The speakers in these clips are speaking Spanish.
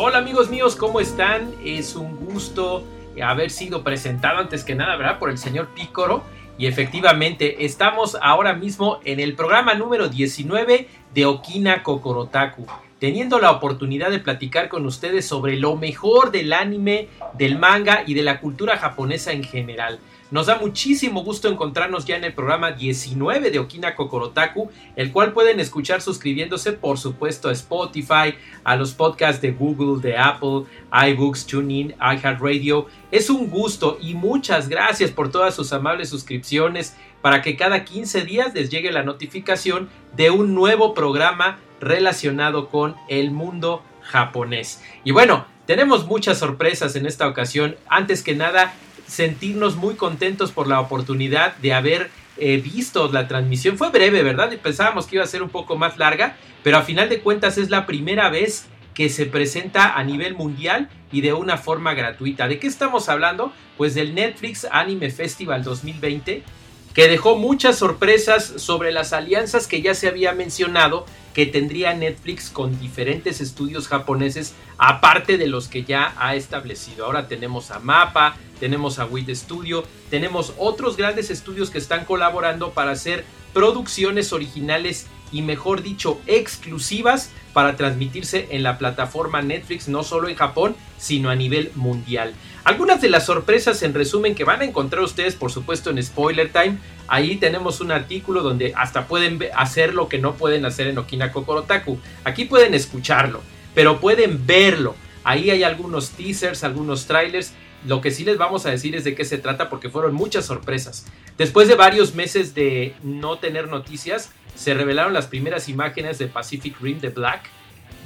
Hola amigos míos, ¿cómo están? Es un gusto haber sido presentado antes que nada, ¿verdad? Por el señor Pícoro. Y efectivamente, estamos ahora mismo en el programa número 19 de Okina Kokorotaku, teniendo la oportunidad de platicar con ustedes sobre lo mejor del anime, del manga y de la cultura japonesa en general. Nos da muchísimo gusto encontrarnos ya en el programa 19 de Okina Kokorotaku, el cual pueden escuchar suscribiéndose por supuesto a Spotify, a los podcasts de Google, de Apple, iBooks, TuneIn, iHeartRadio. Es un gusto y muchas gracias por todas sus amables suscripciones para que cada 15 días les llegue la notificación de un nuevo programa relacionado con el mundo japonés. Y bueno, tenemos muchas sorpresas en esta ocasión. Antes que nada, sentirnos muy contentos por la oportunidad de haber eh, visto la transmisión. Fue breve, ¿verdad? Pensábamos que iba a ser un poco más larga, pero a final de cuentas es la primera vez que se presenta a nivel mundial y de una forma gratuita. ¿De qué estamos hablando? Pues del Netflix Anime Festival 2020, que dejó muchas sorpresas sobre las alianzas que ya se había mencionado que tendría Netflix con diferentes estudios japoneses, aparte de los que ya ha establecido. Ahora tenemos a Mapa, tenemos a WIT Studio, tenemos otros grandes estudios que están colaborando para hacer producciones originales y mejor dicho exclusivas para transmitirse en la plataforma Netflix no solo en Japón sino a nivel mundial. Algunas de las sorpresas en resumen que van a encontrar ustedes por supuesto en Spoiler Time, ahí tenemos un artículo donde hasta pueden hacer lo que no pueden hacer en Okina Kokorotaku. Aquí pueden escucharlo, pero pueden verlo. Ahí hay algunos teasers, algunos trailers lo que sí les vamos a decir es de qué se trata porque fueron muchas sorpresas. Después de varios meses de no tener noticias, se revelaron las primeras imágenes de Pacific Rim de Black.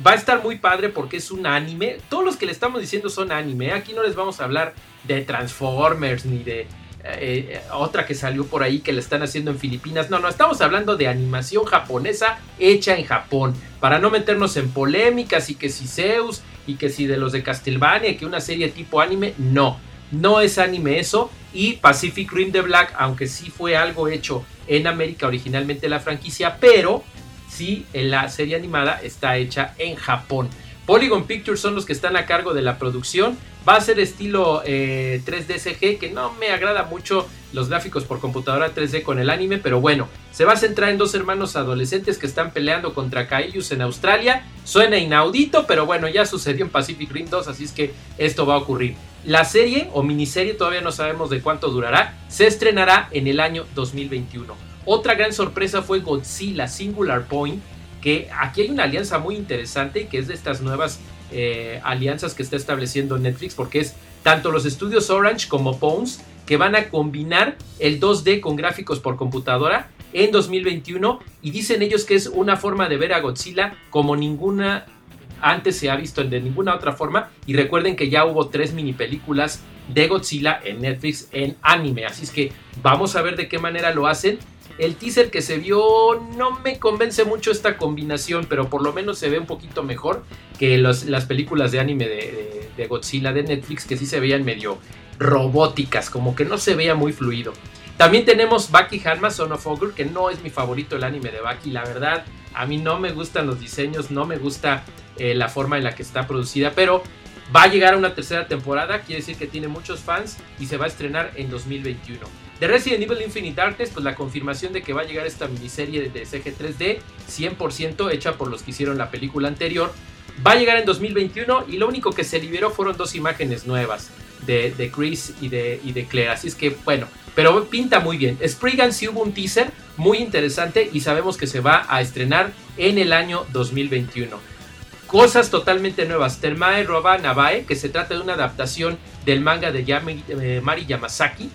Va a estar muy padre porque es un anime. Todos los que le estamos diciendo son anime. ¿eh? Aquí no les vamos a hablar de Transformers ni de eh, otra que salió por ahí que le están haciendo en Filipinas. No, no, estamos hablando de animación japonesa hecha en Japón. Para no meternos en polémicas y que si Zeus y que si de los de Castlevania, que una serie tipo anime, no. No es anime eso. Y Pacific Rim de Black, aunque sí fue algo hecho en América originalmente la franquicia, pero sí en la serie animada está hecha en Japón. Polygon Pictures son los que están a cargo de la producción. Va a ser estilo 3D eh, CG, que no me agrada mucho los gráficos por computadora 3D con el anime, pero bueno, se va a centrar en dos hermanos adolescentes que están peleando contra Kaijus en Australia. Suena inaudito, pero bueno, ya sucedió en Pacific Rim 2, así es que esto va a ocurrir. La serie o miniserie, todavía no sabemos de cuánto durará, se estrenará en el año 2021. Otra gran sorpresa fue Godzilla Singular Point, que aquí hay una alianza muy interesante que es de estas nuevas eh, alianzas que está estableciendo Netflix, porque es tanto los estudios Orange como Pons que van a combinar el 2D con gráficos por computadora en 2021 y dicen ellos que es una forma de ver a Godzilla como ninguna antes se ha visto de ninguna otra forma y recuerden que ya hubo tres mini películas de Godzilla en Netflix en anime. Así es que vamos a ver de qué manera lo hacen el teaser que se vio no me convence mucho esta combinación, pero por lo menos se ve un poquito mejor que las películas de anime de, Godzilla de Netflix, que sí se veían medio robóticas, como que no se veía muy fluido. También tenemos Baki Hanma, Son of Ogre, que no es mi favorito el anime de Baki, la verdad. A mí no me gustan los diseños, no me gusta eh, la forma en la que está producida, pero va a llegar a una tercera temporada, quiere decir que tiene muchos fans y se va a estrenar en 2021. De Resident Evil Infinite Darkness, pues la confirmación de que va a llegar esta miniserie de CG 3D, 100% hecha por los que hicieron la película anterior, va a llegar en 2021 y lo único que se liberó fueron dos imágenes nuevas de, Chris y de, Claire. Así es que, bueno, pero pinta muy bien. Spriggan sí hubo un teaser muy interesante y sabemos que se va a estrenar en el año 2021. Cosas totalmente nuevas. Termae Roba Nabae, que se trata de una adaptación del manga de eh, Mari Yamazaki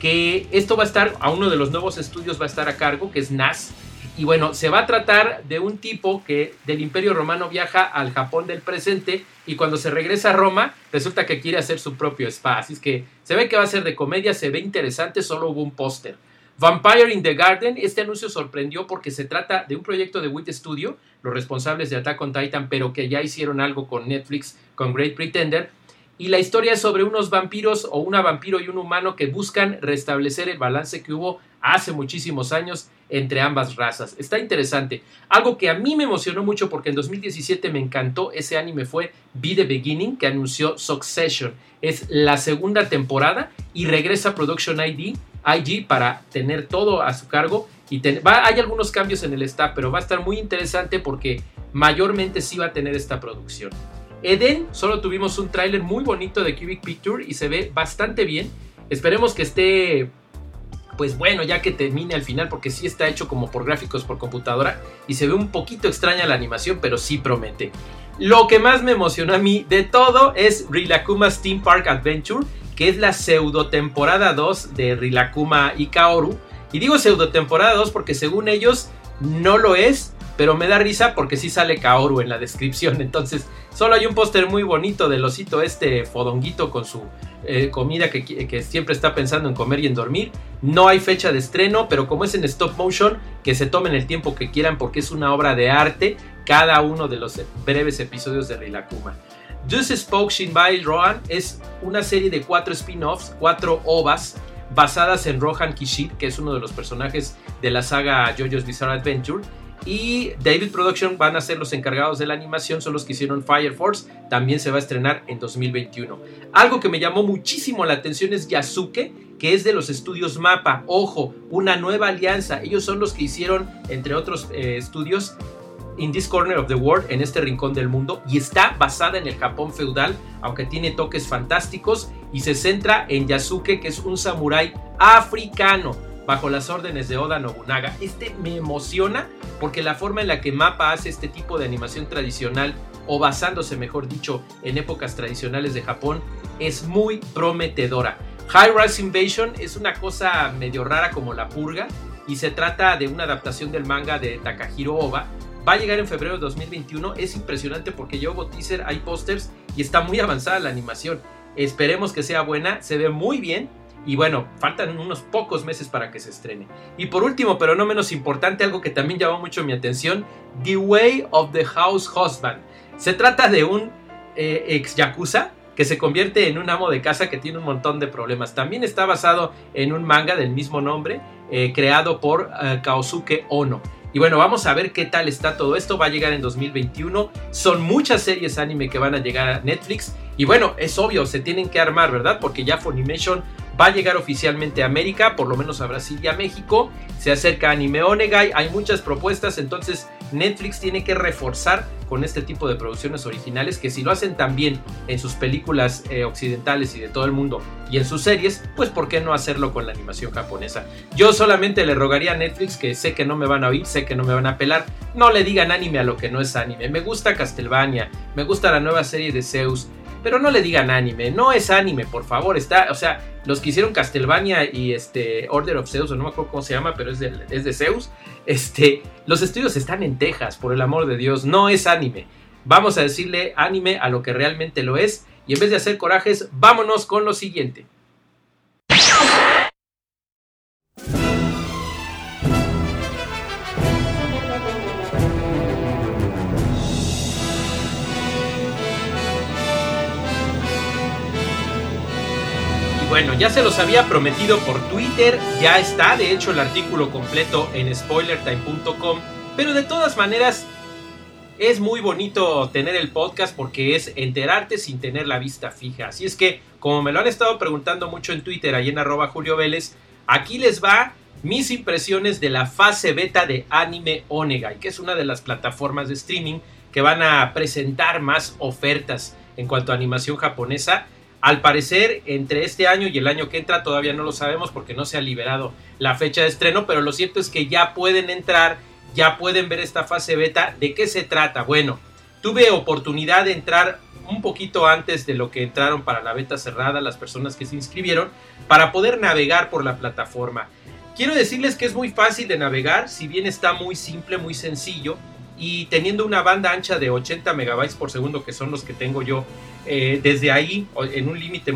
que esto va a estar, a uno de los nuevos estudios va a estar a cargo, que es NAS. Y bueno, se va a tratar de un tipo que del Imperio Romano viaja al Japón del presente y cuando se regresa a Roma resulta que quiere hacer su propio spa. Así es que se ve que va a ser de comedia, se ve interesante, solo hubo un póster. Vampire in the Garden, este anuncio sorprendió porque se trata de un proyecto de Wit Studio, los responsables de Attack on Titan, pero que ya hicieron algo con Netflix, con Great Pretender. Y la historia es sobre unos vampiros o una vampiro y un humano que buscan restablecer el balance que hubo hace muchísimos años entre ambas razas. Está interesante. Algo que a mí me emocionó mucho porque en 2017 me encantó ese anime fue Be the Beginning que anunció Succession. Es la segunda temporada y regresa Production ID IG para tener todo a su cargo. Y hay algunos cambios en el staff, pero va a estar muy interesante porque mayormente sí va a tener esta producción. Eden, solo tuvimos un tráiler muy bonito de Cubic Picture y se ve bastante bien. Esperemos que esté, pues bueno, ya que termine al final, porque sí está hecho como por gráficos por computadora y se ve un poquito extraña la animación, pero sí promete. Lo que más me emocionó a mí de todo es Rilakuma Steam Park Adventure, que es la pseudo temporada 2 de Rilakuma y Kaoru. Y digo pseudo temporada 2 porque según ellos no lo es, pero me da risa porque sí sale Kaoru en la descripción. Entonces, solo hay un póster muy bonito del osito este fodonguito con su eh, comida que, siempre está pensando en comer y en dormir. No hay fecha de estreno, pero como es en stop motion, que se tomen el tiempo que quieran porque es una obra de arte cada uno de los breves episodios de Rilakuma. Just Spoke Shinbai Rohan es una serie de cuatro spin-offs, cuatro ovas, basadas en Rohan Kishid, que es uno de los personajes de la saga JoJo's Bizarre Adventure. Y David Production van a ser los encargados de la animación, son los que hicieron Fire Force. También se va a estrenar en 2021. Algo que me llamó muchísimo la atención es Yasuke, que es de los estudios Mapa. Ojo, una nueva alianza. Ellos son los que hicieron, entre otros eh, estudios, in this corner of the world, en este rincón del mundo, y está basada en el Japón feudal, aunque tiene toques fantásticos, y se centra en Yasuke, que es un samurái africano, bajo las órdenes de Oda Nobunaga. Este me emociona porque la forma en la que Mapa hace este tipo de animación tradicional, o basándose, mejor dicho, en épocas tradicionales de Japón, es muy prometedora. High Rise Invasion es una cosa medio rara como la purga, y se trata de una adaptación del manga de Takahiro Oba, Va a llegar en febrero de 2021. Es impresionante porque yo hago teaser, hay pósters y está muy avanzada la animación. Esperemos que sea buena, se ve muy bien. Y bueno, faltan unos pocos meses para que se estrene. Y por último, pero no menos importante, algo que también llamó mucho mi atención, The Way of the House Husband. Se trata de un eh, ex yakuza que se convierte en un amo de casa que tiene un montón de problemas. También está basado en un manga del mismo nombre, eh, creado por eh, Kaosuke Ono. Y bueno, vamos a ver qué tal está todo esto. Va a llegar en 2021. Son muchas series anime que van a llegar a Netflix. Y bueno, es obvio, se tienen que armar, ¿verdad? Porque ya Funimation va a llegar oficialmente a América, por lo menos a Brasil y a México. Se acerca Anime Onegai, hay muchas propuestas, entonces Netflix tiene que reforzar con este tipo de producciones originales que si lo hacen también en sus películas eh, occidentales y de todo el mundo y en sus series, pues ¿por qué no hacerlo con la animación japonesa? Yo solamente le rogaría a Netflix que sé que no me van a oír, sé que no me van a pelar, no le digan anime a lo que no es anime. Me gusta Castlevania, me gusta la nueva serie de Zeus, pero no le digan anime, no es anime, por favor, está, o sea, los que hicieron Castlevania y este Order of Zeus, o no me acuerdo cómo se llama, pero es de, es de Zeus, este, los estudios están en Texas, por el amor de Dios, no es anime. Vamos a decirle anime a lo que realmente lo es, y en vez de hacer corajes, vámonos con lo siguiente. Ya se los había prometido por Twitter, ya está de hecho el artículo completo en spoilertime.com, pero de todas maneras es muy bonito tener el podcast porque es enterarte sin tener la vista fija. Así es que, como me lo han estado preguntando mucho en Twitter, ahí en Julio Vélez, aquí les va mis impresiones de la fase beta de Anime Onegai, que es una de las plataformas de streaming que van a presentar más ofertas en cuanto a animación japonesa. Al parecer, entre este año y el año que entra todavía no lo sabemos porque no se ha liberado la fecha de estreno, pero lo cierto es que ya pueden entrar, ya pueden ver esta fase beta. ¿De qué se trata? Bueno, tuve oportunidad de entrar un poquito antes de lo que entraron para la beta cerrada las personas que se inscribieron para poder navegar por la plataforma. Quiero decirles que es muy fácil de navegar, si bien está muy simple, muy sencillo y teniendo una banda ancha de 80 megabytes por segundo que son los que tengo yo eh, desde ahí en un límite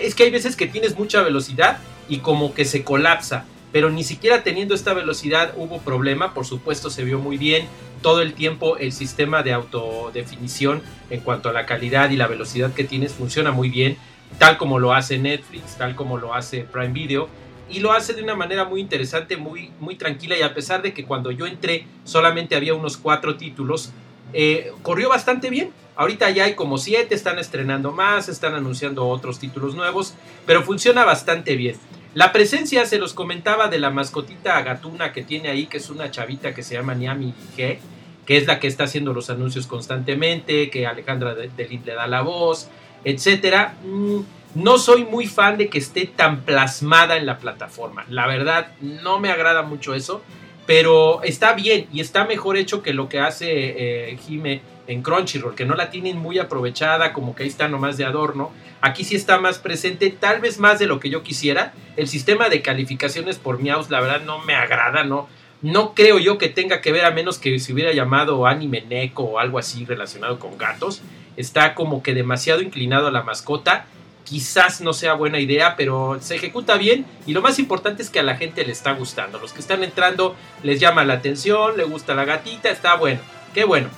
es que hay veces que tienes mucha velocidad y como que se colapsa pero ni siquiera teniendo esta velocidad hubo problema, por supuesto se vio muy bien, todo el tiempo el sistema de autodefinición en cuanto a la calidad y la velocidad que tienes funciona muy bien, tal como lo hace Netflix, tal como lo hace Prime Video, y lo hace de una manera muy interesante, muy, muy tranquila, y a pesar de que cuando yo entré solamente había unos cuatro títulos, eh, corrió bastante bien. Ahorita ya hay como siete, están estrenando más, están anunciando otros títulos nuevos, pero funciona bastante bien. La presencia, se los comentaba, de la mascotita gatuna que tiene ahí, que es una chavita que se llama Niami G, que es la que está haciendo los anuncios constantemente, que Alejandra Delit le da la voz, etcétera. Mm, no soy muy fan de que esté tan plasmada en la plataforma. La verdad, no me agrada mucho eso, pero está bien y está mejor hecho que lo que hace eh, Jime en Crunchyroll, que no la tienen muy aprovechada, como que ahí está nomás de adorno. Aquí sí está más presente, tal vez más de lo que yo quisiera. El sistema de calificaciones por Miaus, la verdad, no me agrada, no. No creo yo que tenga que ver a menos que se hubiera llamado anime neko o algo así relacionado con gatos. Está como que demasiado inclinado a la mascota. Quizás no sea buena idea, pero se ejecuta bien y lo más importante es que a la gente le está gustando. Los que están entrando les llama la atención, le gusta la gatita, está bueno. Qué bueno.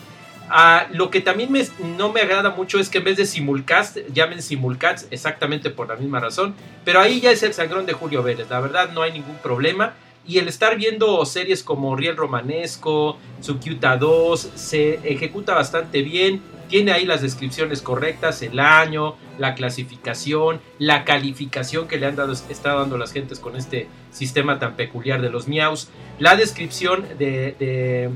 Ah, lo que también no me agrada mucho es que en vez de simulcast, llamen simulcast exactamente por la misma razón. Pero ahí ya es el sangrón de Julio Vélez. La verdad no hay ningún problema. Y el estar viendo series como Riel Romanesco, Tsukyuta 2, se ejecuta bastante bien. Tiene ahí las descripciones correctas, el año, la clasificación, la calificación que le han dado, está dando las gentes con este sistema tan peculiar de los miaus, la descripción de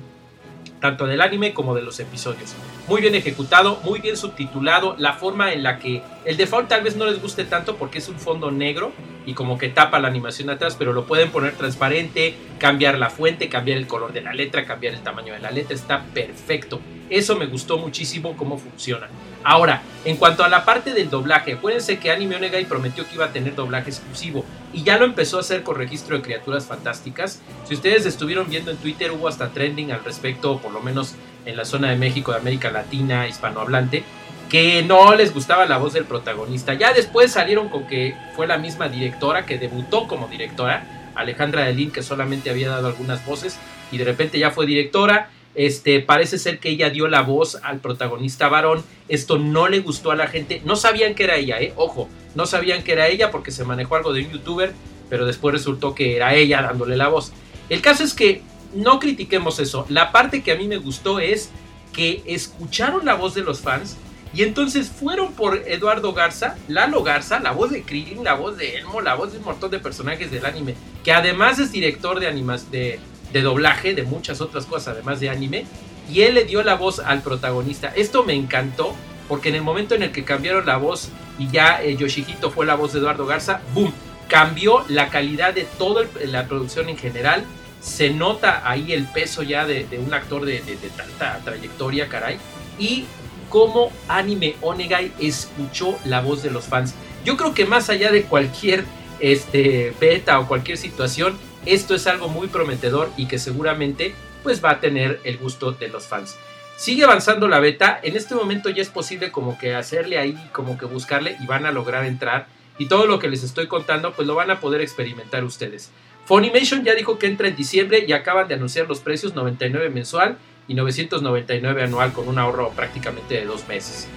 tanto del anime como de los episodios. Muy bien ejecutado, muy bien subtitulado, la forma en la que el default tal vez no les guste tanto porque es un fondo negro y como que tapa la animación atrás, pero lo pueden poner transparente, cambiar la fuente, cambiar el color de la letra, cambiar el tamaño de la letra, está perfecto. Eso me gustó muchísimo cómo funciona. Ahora, en cuanto a la parte del doblaje, acuérdense que Anime Onegai prometió que iba a tener doblaje exclusivo y ya lo empezó a hacer con registro de criaturas fantásticas. Si ustedes estuvieron viendo en Twitter, hubo hasta trending al respecto, por lo menos en la zona de México, de América Latina, hispanohablante, que no les gustaba la voz del protagonista. Ya después salieron con que fue la misma directora que debutó como directora, Alejandra Delín, que solamente había dado algunas voces y de repente ya fue directora este, parece ser que ella dio la voz al protagonista varón. Esto no le gustó a la gente. No sabían que era ella, ¿eh? Ojo, no sabían que era ella porque se manejó algo de un youtuber, pero después resultó que era ella dándole la voz. El caso es que no critiquemos eso. La parte que a mí me gustó es que escucharon la voz de los fans y entonces fueron por Eduardo Garza, Lalo Garza, la voz de Krillin, la voz de Elmo, la voz de un montón de personajes del anime, que además es director de, animas, de, de doblaje, de muchas otras cosas, además de anime, y él le dio la voz al protagonista. Esto me encantó, porque en el momento en el que cambiaron la voz y ya eh, Yoshihito fue la voz de Eduardo Garza, ¡boom! Cambió la calidad de toda la producción en general. Se nota ahí el peso ya de, un actor de, de, tanta trayectoria, caray. Y cómo Anime Onegai escuchó la voz de los fans. Yo creo que más allá de cualquier este, beta o cualquier situación, esto es algo muy prometedor y que seguramente pues va a tener el gusto de los fans. Sigue avanzando la beta, en este momento ya es posible como que hacerle ahí, como que buscarle y van a lograr entrar y todo lo que les estoy contando pues lo van a poder experimentar ustedes. Funimation ya dijo que entra en diciembre y acaban de anunciar los precios 99 mensual y 999 anual con un ahorro prácticamente de dos meses.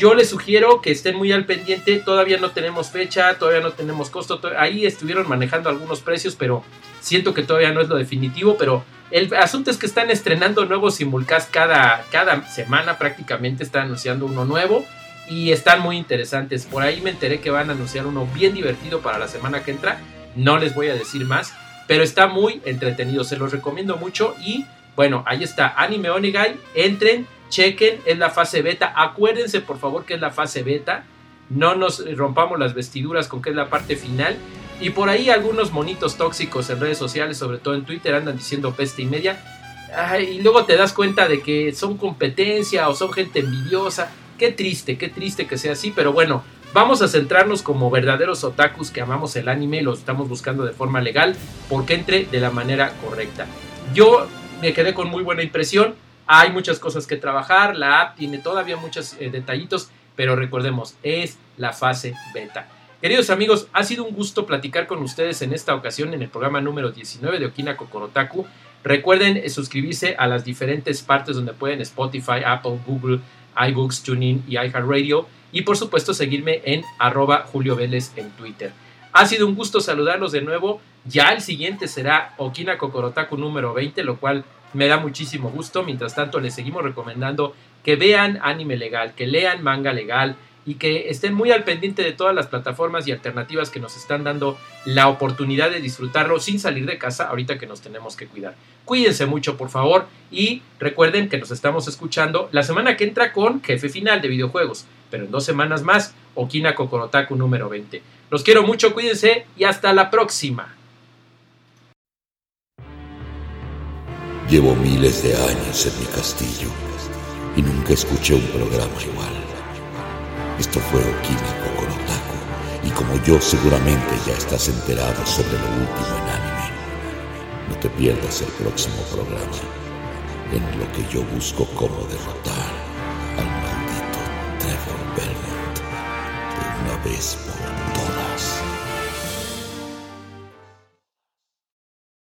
Yo les sugiero que estén muy al pendiente, todavía no tenemos fecha, todavía no tenemos costo, ahí estuvieron manejando algunos precios, pero siento que todavía no es lo definitivo, pero el asunto es que están estrenando nuevos simulcast cada, cada semana prácticamente, están anunciando uno nuevo y están muy interesantes. Por ahí me enteré que van a anunciar uno bien divertido para la semana que entra, no les voy a decir más, pero está muy entretenido, se los recomiendo mucho y bueno, ahí está Anime Onigai, entren chequen, es la fase beta. Acuérdense por favor que es la fase beta. No nos rompamos las vestiduras con que es la parte final. Y por ahí algunos monitos tóxicos en redes sociales, sobre todo en Twitter, andan diciendo peste y media. y luego te das cuenta de que son competencia o son gente envidiosa. Qué triste, qué triste que sea así, pero bueno, vamos a centrarnos como verdaderos otakus que amamos el anime y lo estamos buscando de forma legal porque entre de la manera correcta. Yo me quedé con muy buena impresión, hay muchas cosas que trabajar, la app tiene todavía muchos eh, detallitos, pero recordemos, es la fase beta. Queridos amigos, ha sido un gusto platicar con ustedes en esta ocasión en el programa número 19 de Okina Kokorotaku. Recuerden eh, suscribirse a las diferentes partes donde pueden Spotify, Apple, Google, iBooks, TuneIn y iHeartRadio. Y por supuesto seguirme en arroba Julio Vélez en Twitter. Ha sido un gusto saludarlos de nuevo. Ya el siguiente será Okina Kokorotaku número 20, lo cual me da muchísimo gusto. Mientras tanto, les seguimos recomendando que vean anime legal, que lean manga legal, y que estén muy al pendiente de todas las plataformas y alternativas que nos están dando la oportunidad de disfrutarlo sin salir de casa ahorita que nos tenemos que cuidar. Cuídense mucho, por favor, y recuerden que nos estamos escuchando la semana que entra con Jefe Final de Videojuegos, pero en dos semanas más, Okina Kokorotaku número 20. Los quiero mucho, cuídense y hasta la próxima. Llevo miles de años en mi castillo y nunca escuché un programa igual. Esto fue Okina Kokorotaku y como yo seguramente ya estás enterado sobre lo último en anime. No te pierdas el próximo programa en lo que yo busco cómo derrotar al maldito Trevor Belmont de una vez por todas.